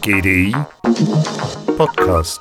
GDI Podcast.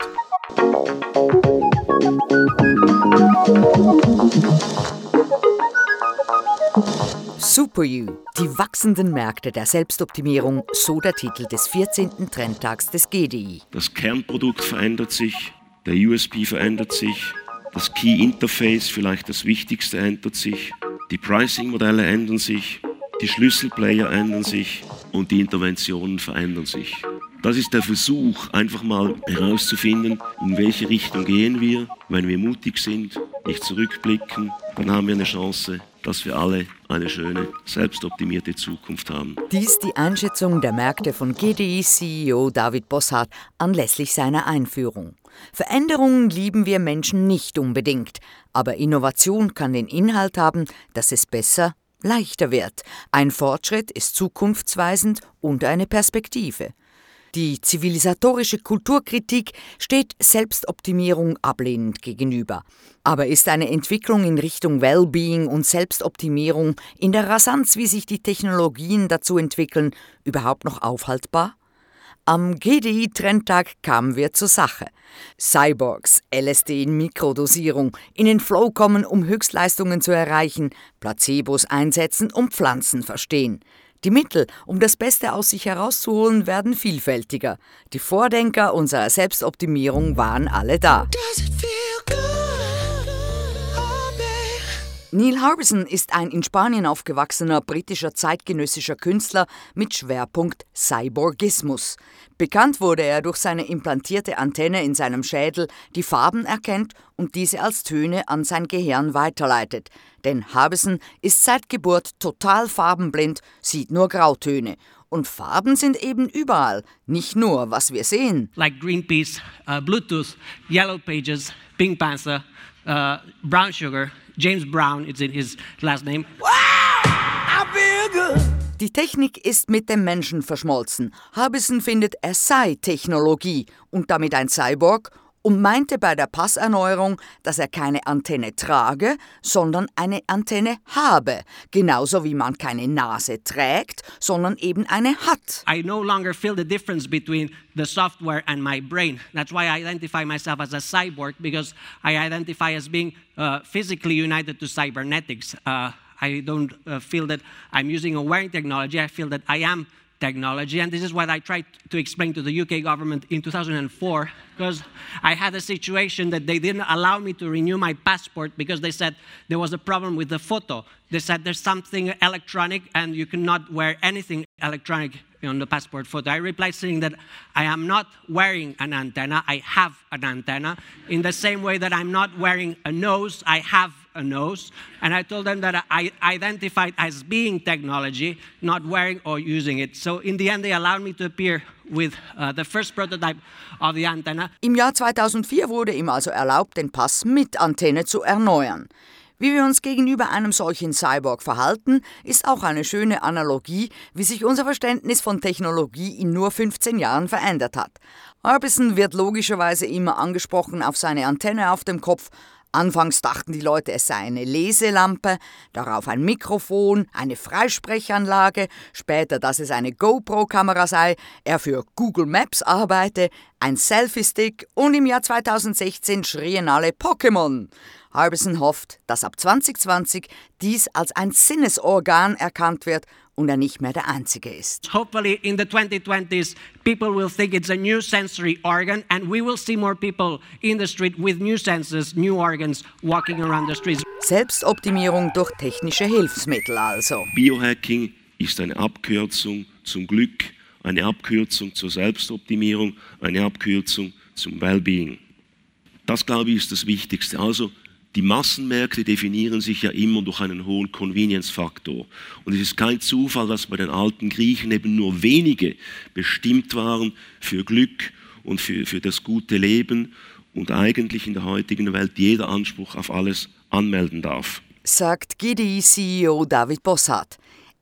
Super You, die wachsenden Märkte der Selbstoptimierung, so der Titel des 14. Trendtags des GDI. Das Kernprodukt verändert sich, der USB verändert sich, das Key Interface, vielleicht das Wichtigste, ändert sich, die Pricing-Modelle ändern sich, die Schlüsselplayer ändern sich und die Interventionen verändern sich. Das ist der Versuch, einfach mal herauszufinden, in welche Richtung gehen wir. Wenn wir mutig sind, nicht zurückblicken, dann haben wir eine Chance, dass wir alle eine schöne, selbstoptimierte Zukunft haben. Dies die Einschätzung der Märkte von GDI-CEO David Bossart anlässlich seiner Einführung. Veränderungen lieben wir Menschen nicht unbedingt, aber Innovation kann den Inhalt haben, dass es besser, leichter wird. Ein Fortschritt ist zukunftsweisend und eine Perspektive. Die zivilisatorische Kulturkritik steht Selbstoptimierung ablehnend gegenüber. Aber ist eine Entwicklung in Richtung Wellbeing und Selbstoptimierung in der Rasanz, wie sich die Technologien dazu entwickeln, überhaupt noch aufhaltbar? Am GDI-Trendtag kamen wir zur Sache. Cyborgs, LSD in Mikrodosierung, in den Flow kommen, um Höchstleistungen zu erreichen, Placebos einsetzen und Pflanzen verstehen. Die Mittel, um das Beste aus sich herauszuholen, werden vielfältiger. Die Vordenker unserer Selbstoptimierung waren alle da. Neil Harbison ist ein in Spanien aufgewachsener britischer zeitgenössischer Künstler mit Schwerpunkt Cyborgismus. Bekannt wurde er durch seine implantierte Antenne in seinem Schädel, die Farben erkennt und diese als Töne an sein Gehirn weiterleitet. Denn Harbison ist seit Geburt total farbenblind, sieht nur Grautöne. Und Farben sind eben überall, nicht nur, was wir sehen. like Greenpeace, uh, Bluetooth, Yellow Pages, Pink Panther, uh, Brown Sugar. James Brown is in his last name. Die Technik ist mit dem Menschen verschmolzen. Harbison findet, er sei Technologie und damit ein Cyborg und meinte bei der Passerneuerung, dass er keine Antenne trage, sondern eine Antenne habe. Genauso wie man keine Nase trägt, sondern eben eine hat. I no longer feel the difference between the software and my brain. That's why I identify myself as a cyborg because I identify as being uh, physically united to cybernetics. Uh, I don't uh, feel that I'm using a wearing technology. I feel that I am technology. And this is what I tried to explain to the UK government in 2004 because I had a situation that they didn't allow me to renew my passport because they said there was a problem with the photo. They said there's something electronic and you cannot wear anything electronic on the passport photo. I replied saying that I am not wearing an antenna, I have an antenna. In the same way that I'm not wearing a nose, I have nose. And I told them that I identified as being technology, not wearing or using it. So in the end, they allowed me to appear with uh, the first prototype of the antenna. Im Jahr 2004 wurde ihm also erlaubt, den Pass mit Antenne zu erneuern. Wie wir uns gegenüber einem solchen Cyborg verhalten, ist auch eine schöne Analogie, wie sich unser Verständnis von Technologie in nur 15 Jahren verändert hat. Harbison wird logischerweise immer angesprochen auf seine Antenne auf dem Kopf. Anfangs dachten die Leute, es sei eine Leselampe, darauf ein Mikrofon, eine Freisprechanlage, später, dass es eine GoPro-Kamera sei, er für Google Maps arbeite, ein Selfie-Stick und im Jahr 2016 schrien alle Pokémon. Harbison hofft, dass ab 2020 dies als ein Sinnesorgan erkannt wird und er nicht mehr der Einzige ist. Hopefully, in the 2020s, people will think it's a new sensory organ, and we will see more people in the street with new senses, new organs walking around the streets. Selbstoptimierung durch technische Hilfsmittel also. Biohacking ist eine Abkürzung zum Glück, eine Abkürzung zur Selbstoptimierung, eine Abkürzung zum Wellbeing. Das, glaube ich, ist das Wichtigste. Also die Massenmärkte definieren sich ja immer durch einen hohen Convenience-Faktor. Und es ist kein Zufall, dass bei den alten Griechen eben nur wenige bestimmt waren für Glück und für, für das gute Leben und eigentlich in der heutigen Welt jeder Anspruch auf alles anmelden darf. Sagt GDI-CEO David Bossart.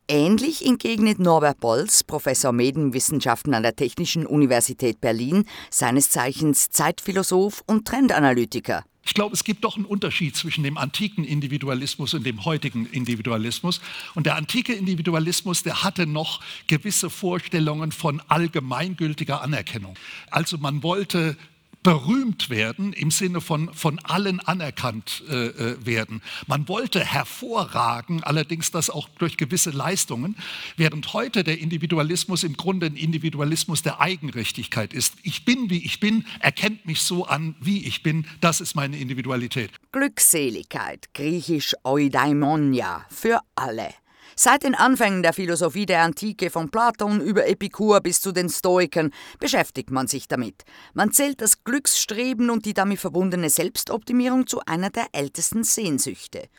Ähnlich entgegnet Norbert Bolz, Professor Medienwissenschaften an der Technischen Universität Berlin, seines Zeichens Zeitphilosoph und Trendanalytiker. Ich glaube, es gibt doch einen Unterschied zwischen dem antiken Individualismus und dem heutigen Individualismus. Und der antike Individualismus, der hatte noch gewisse Vorstellungen von allgemeingültiger Anerkennung. Also man wollte berühmt werden, im Sinne von von allen anerkannt äh, äh, werden. Man wollte hervorragen, allerdings das auch durch gewisse Leistungen, während heute der Individualismus im Grunde ein Individualismus der Eigenrichtigkeit ist. Ich bin, wie ich bin, erkennt mich so an, wie ich bin, das ist meine Individualität. Glückseligkeit, griechisch Eudaimonia, für alle. Seit den Anfängen der Philosophie der Antike von Platon über Epikur bis zu den Stoikern beschäftigt man sich damit. Man zählt das Glücksstreben und die damit verbundene Selbstoptimierung zu einer der ältesten Sehnsüchte.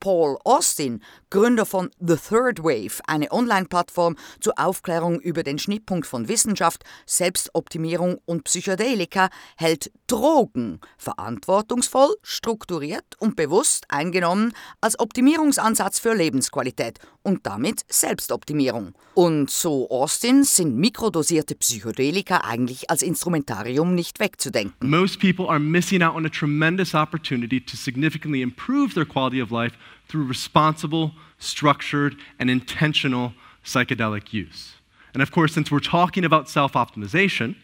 Paul Austin, Gründer von The Third Wave, eine Online-Plattform zur Aufklärung über den Schnittpunkt von Wissenschaft, Selbstoptimierung und Psychedelika, hält Drogen verantwortungsvoll, strukturiert und bewusst eingenommen als Optimierungsansatz für Lebensqualität und damit Selbstoptimierung. Und so Austin sind mikrodosierte Psychedelika eigentlich als Instrumentarium nicht wegzudenken. Most people are missing out on a tremendous opportunity to significantly improve their quality of life through responsible, structured, and intentional psychedelic use. And of course, since we're talking about self optimization,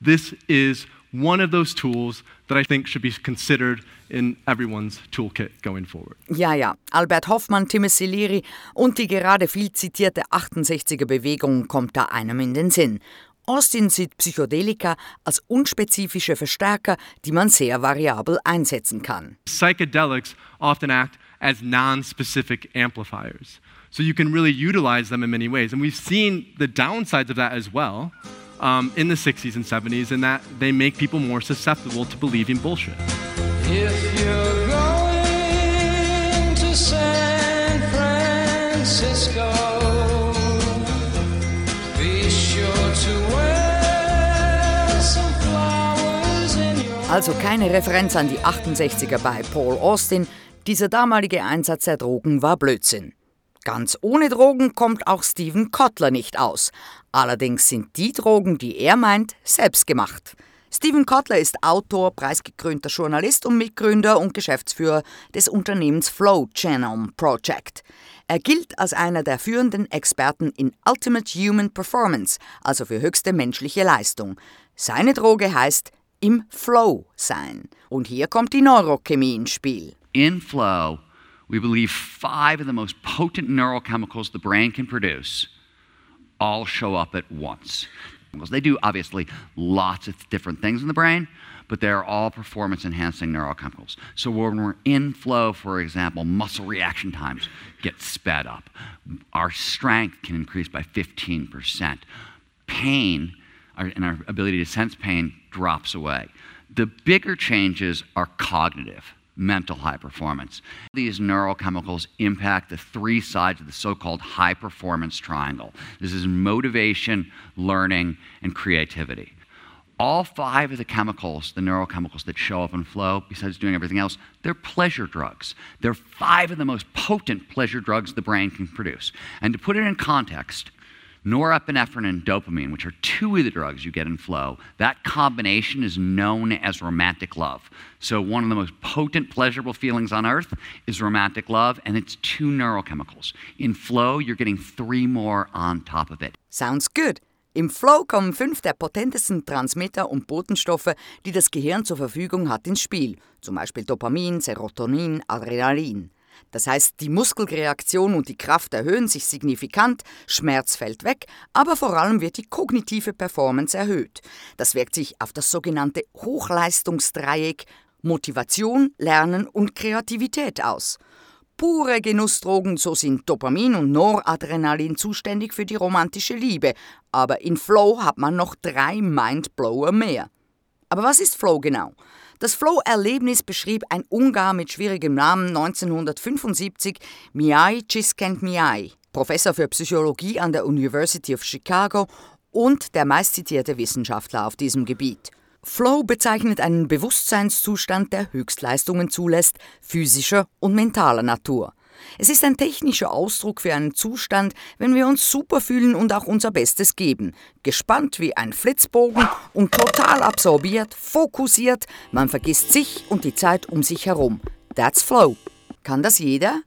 this is one of those tools that I think should be considered in everyone's toolkit going forward. Ja, ja, Albert Hoffmann, Timothy Leary und die gerade viel zitierte 68er Bewegung kommt da einem in den Sinn. Austin sieht Psychedelika als unspezifische Verstärker, die man sehr variabel einsetzen kann. Psychedelics often act as non specific amplifiers. So you can really utilize them in many ways. And we've seen the downsides of that as well um, in the 60s and 70s, in that they make people more susceptible to believing bullshit. If you're going to San Francisco, be sure to wear some flowers in your Also keine Referenz an die 68er bei Paul Austin. Dieser damalige Einsatz der Drogen war Blödsinn. Ganz ohne Drogen kommt auch Stephen Kotler nicht aus. Allerdings sind die Drogen, die er meint, selbstgemacht. Stephen Kotler ist Autor, preisgekrönter Journalist und Mitgründer und Geschäftsführer des Unternehmens Flow Genome Project. Er gilt als einer der führenden Experten in Ultimate Human Performance, also für höchste menschliche Leistung. Seine Droge heißt im Flow sein. Und hier kommt die Neurochemie ins Spiel. In flow, we believe five of the most potent neurochemicals the brain can produce all show up at once. They do obviously lots of different things in the brain, but they're all performance enhancing neurochemicals. So when we're in flow, for example, muscle reaction times get sped up. Our strength can increase by 15%. Pain and our ability to sense pain drops away. The bigger changes are cognitive mental high performance. These neurochemicals impact the three sides of the so called high performance triangle. This is motivation, learning, and creativity. All five of the chemicals, the neurochemicals that show up in flow, besides doing everything else, they're pleasure drugs. They're five of the most potent pleasure drugs the brain can produce. And to put it in context, norepinephrine and dopamine, which are two of the drugs you get in flow, that combination is known as romantic love. So, one of the most potent, pleasurable feelings on earth is romantic love, and it's two neurochemicals. In flow, you're getting three more on top of it. Sounds good. Im Flow kommen fünf der potentesten Transmitter und Botenstoffe, die das Gehirn zur Verfügung hat, ins Spiel. Zum Beispiel Dopamin, Serotonin, Adrenalin. Das heißt, die Muskelreaktion und die Kraft erhöhen sich signifikant, Schmerz fällt weg, aber vor allem wird die kognitive Performance erhöht. Das wirkt sich auf das sogenannte Hochleistungsdreieck Motivation, Lernen und Kreativität aus. Pure Genussdrogen, so sind Dopamin und Noradrenalin zuständig für die romantische Liebe, aber in Flow hat man noch drei Mindblower mehr. Aber was ist Flow genau? Das Flow-Erlebnis beschrieb ein Ungar mit schwierigem Namen 1975, Miai Csikszentmihalyi, Professor für Psychologie an der University of Chicago und der meistzitierte Wissenschaftler auf diesem Gebiet. Flow bezeichnet einen Bewusstseinszustand, der Höchstleistungen zulässt, physischer und mentaler Natur. Es ist ein technischer Ausdruck für einen Zustand, wenn wir uns super fühlen und auch unser Bestes geben. Gespannt wie ein Flitzbogen und total absorbiert, fokussiert, man vergisst sich und die Zeit um sich herum. That's Flow. Kann das jeder?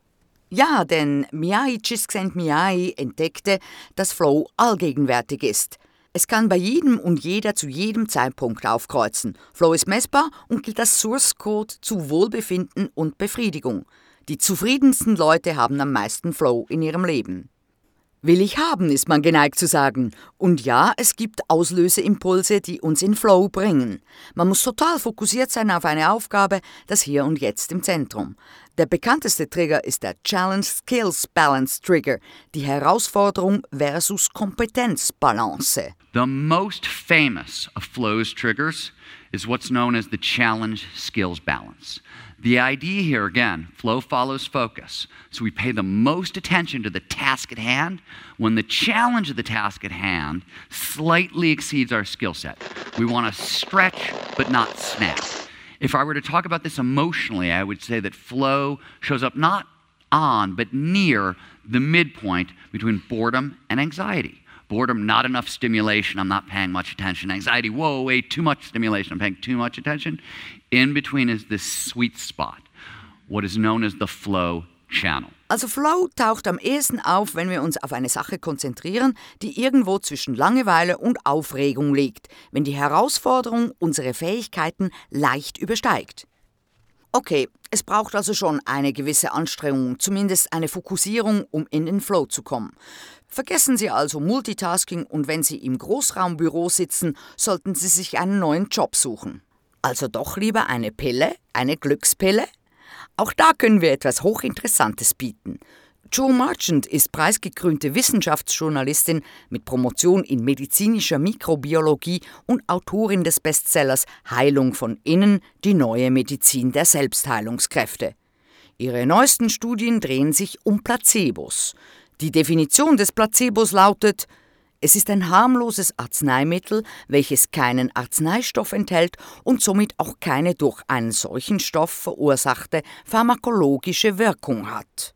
Ja, denn Miyai Csikszentmihalyi entdeckte, dass Flow allgegenwärtig ist. Es kann bei jedem und jeder zu jedem Zeitpunkt aufkreuzen. Flow ist messbar und gilt als Source Code zu Wohlbefinden und Befriedigung. Die zufriedensten Leute haben am meisten Flow in ihrem Leben. Will ich haben, ist man geneigt zu sagen. Und ja, es gibt Auslöseimpulse, die uns in Flow bringen. Man muss total fokussiert sein auf eine Aufgabe, das Hier und Jetzt im Zentrum. Der bekannteste Trigger ist der Challenge Skills Balance Trigger, die Herausforderung versus Kompetenzbalance. The most famous of Flow's triggers is what's known as the challenge skills balance. The idea here, again, flow follows focus. So we pay the most attention to the task at hand when the challenge of the task at hand slightly exceeds our skill set. We want to stretch but not snap. If I were to talk about this emotionally, I would say that flow shows up not on but near the midpoint between boredom and anxiety. Boredom, not enough stimulation, I'm not paying much attention. Anxiety, whoa, wait, too much stimulation, I'm paying too much attention. In between is this sweet spot, what is known as the flow channel. Also Flow taucht am ehesten auf, wenn wir uns auf eine Sache konzentrieren, die irgendwo zwischen Langeweile und Aufregung liegt, wenn die Herausforderung unsere Fähigkeiten leicht übersteigt. Okay, es braucht also schon eine gewisse Anstrengung, zumindest eine Fokussierung, um in den Flow zu kommen. Vergessen Sie also Multitasking und wenn Sie im Großraumbüro sitzen, sollten Sie sich einen neuen Job suchen. Also doch lieber eine Pille, eine Glückspille? Auch da können wir etwas Hochinteressantes bieten. Joe Marchant ist preisgekrönte Wissenschaftsjournalistin mit Promotion in medizinischer Mikrobiologie und Autorin des Bestsellers Heilung von innen, die neue Medizin der Selbstheilungskräfte. Ihre neuesten Studien drehen sich um Placebos. Die Definition des Placebos lautet, es ist ein harmloses Arzneimittel, welches keinen Arzneistoff enthält und somit auch keine durch einen solchen Stoff verursachte pharmakologische Wirkung hat.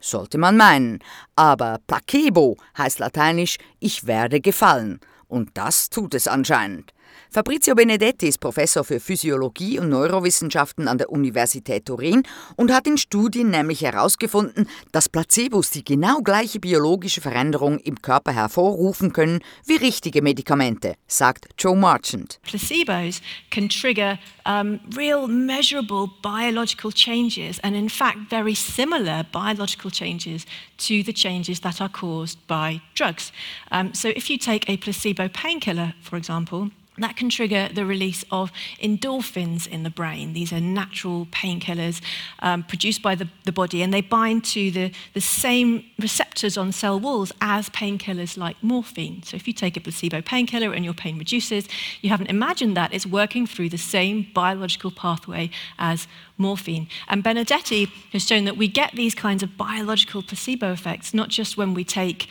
Sollte man meinen, aber Placebo heißt lateinisch ich werde gefallen, und das tut es anscheinend. Fabrizio Benedetti ist Professor für Physiologie und Neurowissenschaften an der Universität Turin und hat in Studien nämlich herausgefunden, dass Placebos die genau gleiche biologische Veränderung im Körper hervorrufen können wie richtige Medikamente, sagt Joe Marchant. placebos can trigger um, real measurable biological changes and in fact very similar biological changes to the changes that are caused by drugs um, so if you take a placebo painkiller for example that can trigger the release of endorphins in the brain. These are natural painkillers um, produced by the, the body, and they bind to the, the same receptors on cell walls as painkillers like morphine. So, if you take a placebo painkiller and your pain reduces, you haven't imagined that it's working through the same biological pathway as morphine. And Benedetti has shown that we get these kinds of biological placebo effects not just when we take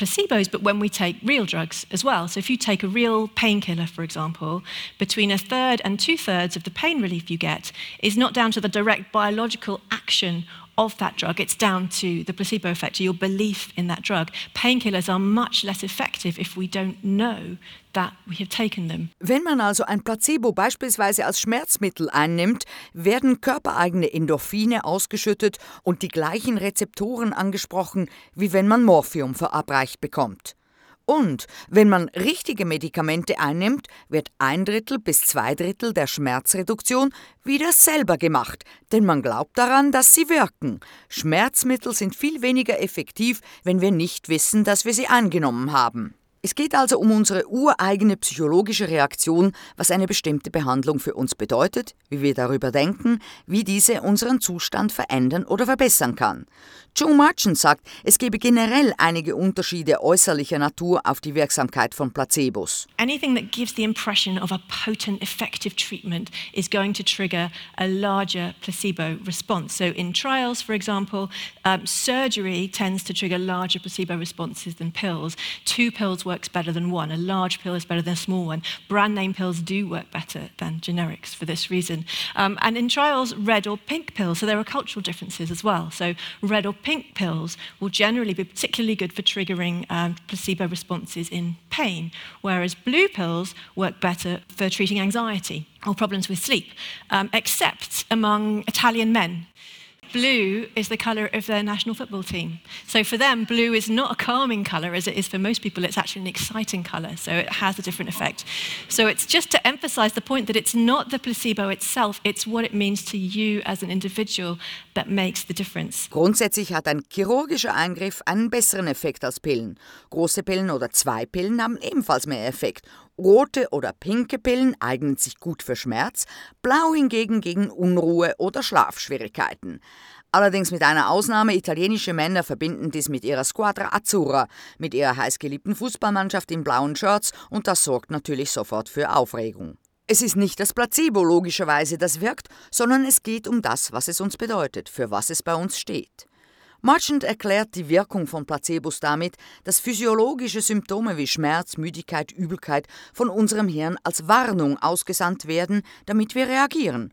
placebos, but when we take real drugs as well. So, if you take a real painkiller, for example, between a third and two thirds of the pain relief you get is not down to the direct biological action of that drug, it's down to the placebo effect, to your belief in that drug. Painkillers are much less effective if we don't know that we have taken them. Wenn man also ein Placebo beispielsweise als Schmerzmittel einnimmt, werden körpereigene Endorphine ausgeschüttet und die gleichen Rezeptoren angesprochen, wie wenn man Morphium verabreicht bekommt. Und wenn man richtige Medikamente einnimmt, wird ein Drittel bis zwei Drittel der Schmerzreduktion wieder selber gemacht, denn man glaubt daran, dass sie wirken. Schmerzmittel sind viel weniger effektiv, wenn wir nicht wissen, dass wir sie eingenommen haben. Es geht also um unsere ureigene psychologische Reaktion, was eine bestimmte Behandlung für uns bedeutet, wie wir darüber denken, wie diese unseren Zustand verändern oder verbessern kann. Joe Marchant sagt, es gebe generell einige Unterschiede äußerlicher Natur auf die Wirksamkeit von Placebos. Anything that gives the impression of a potent, effective treatment is going to trigger a larger placebo response. So, in trials, for example, um, surgery tends to trigger larger placebo responses than pills. Two pills works better than one. A large pill is better than a small one. Brand name pills do work better than generics for this reason. Um, and in trials, red or pink pills, so there are cultural differences as well. So red or pink pills will generally be particularly good for triggering um, placebo responses in pain, whereas blue pills work better for treating anxiety or problems with sleep, um, except among Italian men. Blue is the colour of their national football team. So for them, blue is not a calming colour as it is for most people. It's actually an exciting colour, so it has a different effect. So it's just to emphasise the point that it's not the placebo itself, it's what it means to you as an individual that makes the difference. Grundsätzlich hat ein chirurgischer Eingriff einen besseren Effekt als Pillen. Große Pillen oder zwei Pillen haben ebenfalls mehr Effekt. Rote oder pinke Pillen eignen sich gut für Schmerz, blau hingegen gegen Unruhe oder Schlafschwierigkeiten. Allerdings mit einer Ausnahme, italienische Männer verbinden dies mit ihrer Squadra Azzurra, mit ihrer heißgeliebten Fußballmannschaft in blauen Shirts und das sorgt natürlich sofort für Aufregung. Es ist nicht das Placebo logischerweise, das wirkt, sondern es geht um das, was es uns bedeutet, für was es bei uns steht. Marchand erklärt die Wirkung von Placebos damit, dass physiologische Symptome wie Schmerz, Müdigkeit, Übelkeit von unserem Hirn als Warnung ausgesandt werden, damit wir reagieren.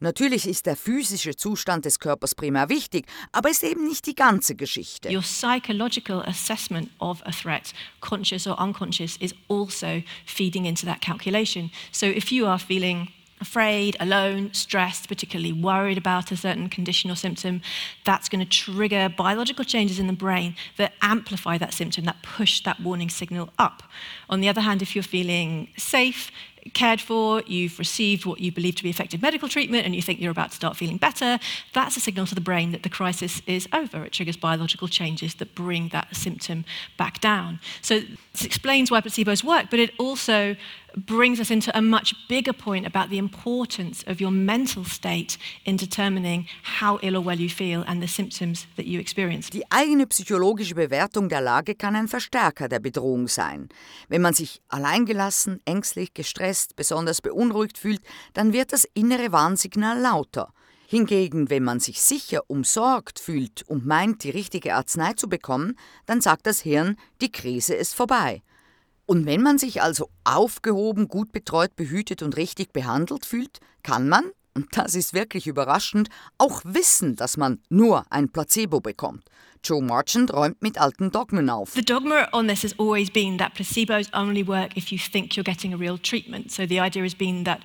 Natürlich ist der physische Zustand des Körpers primär wichtig, aber ist eben nicht die ganze Geschichte. Your psychological assessment of a threat, conscious or unconscious, is also feeding into that calculation. So if you are feeling afraid, alone, stressed, particularly worried about a certain condition or symptom, that's going to trigger biological changes in the brain that amplify that symptom, that push that warning signal up. On the other hand, if you're feeling safe, cared for, you've received what you believe to be effective medical treatment, and you think you're about to start feeling better, that's a signal to the brain that the crisis is over. It triggers biological changes that bring that symptom back down. So this explains why placebos work, but it also brings us into a much bigger point about the importance of your mental state in determining how ill or well you feel and the symptoms that you experience. Die eigene psychologische Bewertung der Lage kann ein Verstärker der Bedrohung sein. Wenn man sich alleingelassen, ängstlich, gestresst, besonders beunruhigt fühlt, dann wird das innere Warnsignal lauter. Hingegen, wenn man sich sicher umsorgt fühlt und meint, die richtige Arznei zu bekommen, dann sagt das Hirn, die Krise ist vorbei. Und wenn man sich also aufgehoben, gut betreut, behütet und richtig behandelt fühlt, kann man, und das ist wirklich überraschend, auch wissen, dass man nur ein Placebo bekommt. Joe Marchand räumt mit alten Dogmen auf. The dogma on this has always been that placebos only work if you think you're getting a real treatment. So the idea has been that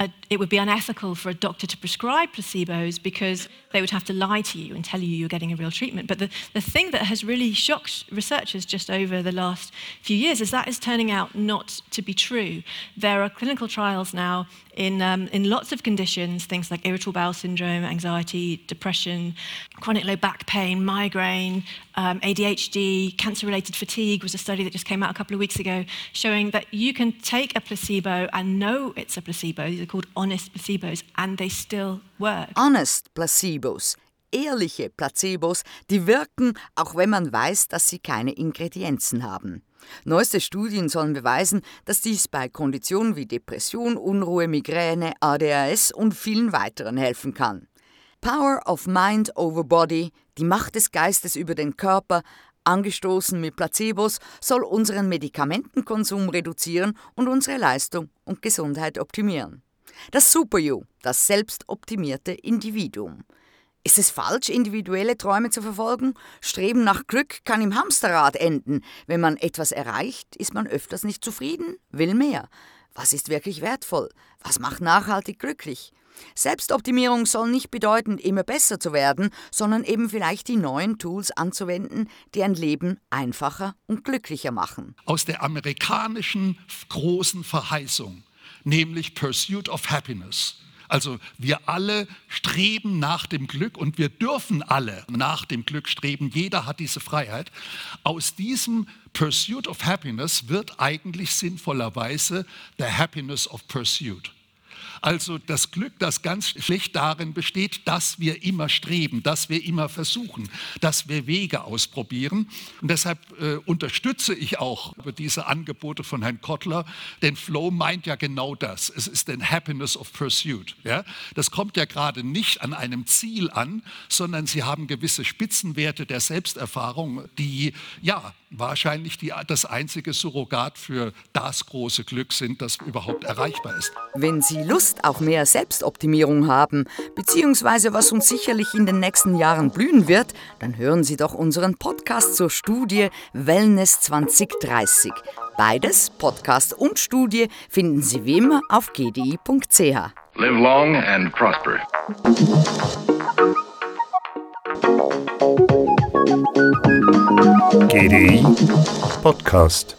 a, it would be unethical for a doctor to prescribe placebos because they would have to lie to you and tell you you're getting a real treatment. But the, the thing that has really shocked researchers just over the last few years is that is turning out not to be true. There are clinical trials now in, um, in lots of conditions, things like irritable bowel syndrome, anxiety, depression, chronic low back pain, migraine, um, ADHD, cancer related fatigue was a study that just came out a couple of weeks ago showing that you can take a placebo and know it's a placebo. Are called honest placebos, and they still work. Honest Placebos, ehrliche Placebos, die wirken, auch wenn man weiß, dass sie keine Ingredienzen haben. Neueste Studien sollen beweisen, dass dies bei Konditionen wie Depression, Unruhe, Migräne, ADHS und vielen weiteren helfen kann. Power of Mind over Body, die Macht des Geistes über den Körper, angestoßen mit Placebos, soll unseren Medikamentenkonsum reduzieren und unsere Leistung und Gesundheit optimieren. Das Super-You, das selbstoptimierte Individuum. Ist es falsch, individuelle Träume zu verfolgen? Streben nach Glück kann im Hamsterrad enden. Wenn man etwas erreicht, ist man öfters nicht zufrieden, will mehr. Was ist wirklich wertvoll? Was macht nachhaltig glücklich? Selbstoptimierung soll nicht bedeuten, immer besser zu werden, sondern eben vielleicht die neuen Tools anzuwenden, die ein Leben einfacher und glücklicher machen. Aus der amerikanischen großen Verheißung, nämlich Pursuit of Happiness. Also wir alle streben nach dem Glück und wir dürfen alle nach dem Glück streben. Jeder hat diese Freiheit. Aus diesem Pursuit of Happiness wird eigentlich sinnvollerweise der Happiness of Pursuit. Also das Glück, das ganz schlecht darin besteht, dass wir immer streben, dass wir immer versuchen, dass wir Wege ausprobieren. Und deshalb äh, unterstütze ich auch diese Angebote von Herrn Kottler, denn Flow meint ja genau das. Es ist ein Happiness of Pursuit. Ja? Das kommt ja gerade nicht an einem Ziel an, sondern sie haben gewisse Spitzenwerte der Selbsterfahrung, die ja wahrscheinlich die, das einzige Surrogat für das große Glück sind, das überhaupt erreichbar ist. Wenn Sie Lust auf mehr Selbstoptimierung haben, beziehungsweise was uns sicherlich in den nächsten Jahren blühen wird, dann hören Sie doch unseren Podcast zur Studie Wellness 2030. Beides, Podcast und Studie, finden Sie wie immer auf gdi.ch. Live long and prosper. GDI Podcast.